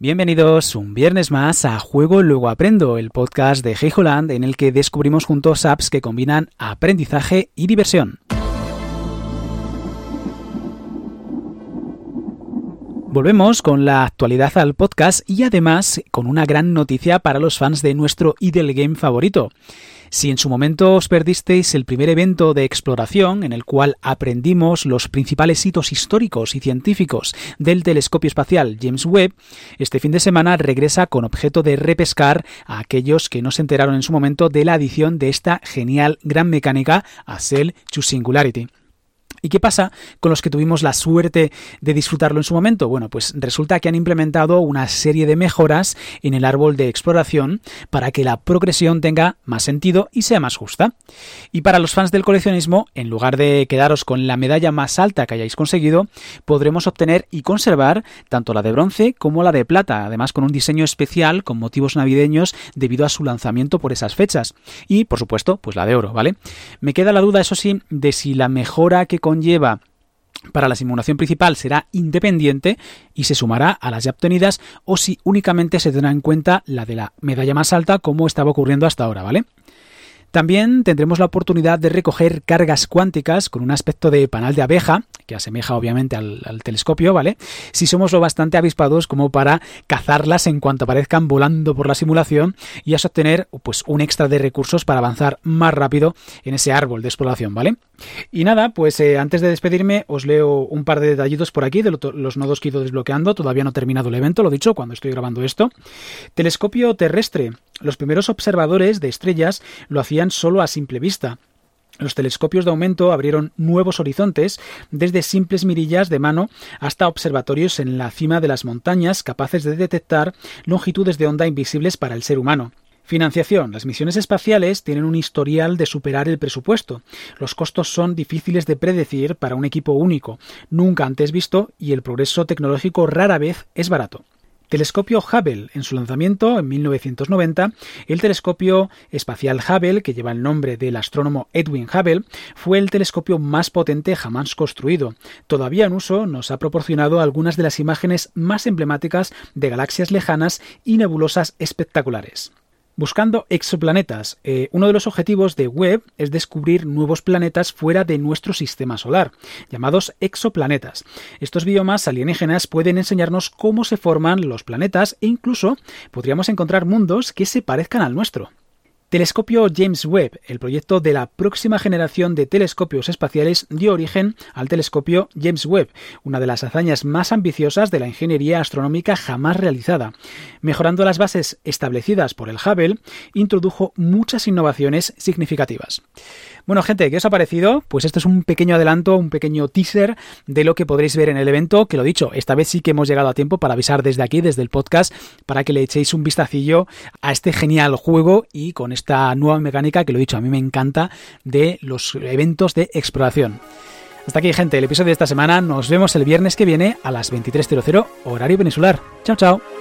Bienvenidos un viernes más a Juego Luego Aprendo, el podcast de Hey Holland en el que descubrimos juntos apps que combinan aprendizaje y diversión. Volvemos con la actualidad al podcast y además con una gran noticia para los fans de nuestro Idle Game favorito. Si en su momento os perdisteis el primer evento de exploración en el cual aprendimos los principales hitos históricos y científicos del telescopio espacial James Webb, este fin de semana regresa con objeto de repescar a aquellos que no se enteraron en su momento de la adición de esta genial gran mecánica a Cell to Singularity. ¿Y qué pasa con los que tuvimos la suerte de disfrutarlo en su momento? Bueno, pues resulta que han implementado una serie de mejoras en el árbol de exploración para que la progresión tenga más sentido y sea más justa. Y para los fans del coleccionismo, en lugar de quedaros con la medalla más alta que hayáis conseguido, podremos obtener y conservar tanto la de bronce como la de plata, además con un diseño especial con motivos navideños debido a su lanzamiento por esas fechas. Y, por supuesto, pues la de oro, ¿vale? Me queda la duda, eso sí, de si la mejora que conlleva para la simulación principal será independiente y se sumará a las ya obtenidas o si únicamente se tendrá en cuenta la de la medalla más alta como estaba ocurriendo hasta ahora, ¿vale? También tendremos la oportunidad de recoger cargas cuánticas con un aspecto de panal de abeja, que asemeja obviamente al, telescopio, ¿vale? Si somos lo bastante avispados como para cazarlas en cuanto aparezcan volando por la simulación y así obtener pues, un extra de recursos para avanzar más rápido en ese árbol de exploración, ¿vale? Y nada, pues eh, antes de despedirme os leo un par de detallitos por aquí de los nodos que he ido desbloqueando. Todavía no he terminado el evento, lo dicho, cuando estoy grabando esto. Telescopio terrestre. Los primeros observadores de estrellas lo hacían solo a simple vista. Los telescopios de aumento abrieron nuevos horizontes, desde simples mirillas de mano hasta observatorios en la cima de las montañas capaces de detectar longitudes de onda invisibles para el ser humano. Financiación. Las misiones espaciales tienen un historial de superar el presupuesto. Los costos son difíciles de predecir para un equipo único, nunca antes visto, y el progreso tecnológico rara vez es barato. Telescopio Hubble. En su lanzamiento, en 1990, el telescopio espacial Hubble, que lleva el nombre del astrónomo Edwin Hubble, fue el telescopio más potente jamás construido. Todavía en uso, nos ha proporcionado algunas de las imágenes más emblemáticas de galaxias lejanas y nebulosas espectaculares. Buscando exoplanetas. Eh, uno de los objetivos de Webb es descubrir nuevos planetas fuera de nuestro sistema solar, llamados exoplanetas. Estos biomas alienígenas pueden enseñarnos cómo se forman los planetas e incluso podríamos encontrar mundos que se parezcan al nuestro. Telescopio James Webb, el proyecto de la próxima generación de telescopios espaciales, dio origen al telescopio James Webb, una de las hazañas más ambiciosas de la ingeniería astronómica jamás realizada. Mejorando las bases establecidas por el Hubble, introdujo muchas innovaciones significativas. Bueno, gente, ¿qué os ha parecido? Pues esto es un pequeño adelanto, un pequeño teaser de lo que podréis ver en el evento, que lo dicho, esta vez sí que hemos llegado a tiempo para avisar desde aquí, desde el podcast, para que le echéis un vistacillo a este genial juego y con esta nueva mecánica que lo dicho, a mí me encanta de los eventos de exploración. Hasta aquí, gente, el episodio de esta semana. Nos vemos el viernes que viene a las 23.00 horario peninsular. Chao, chao.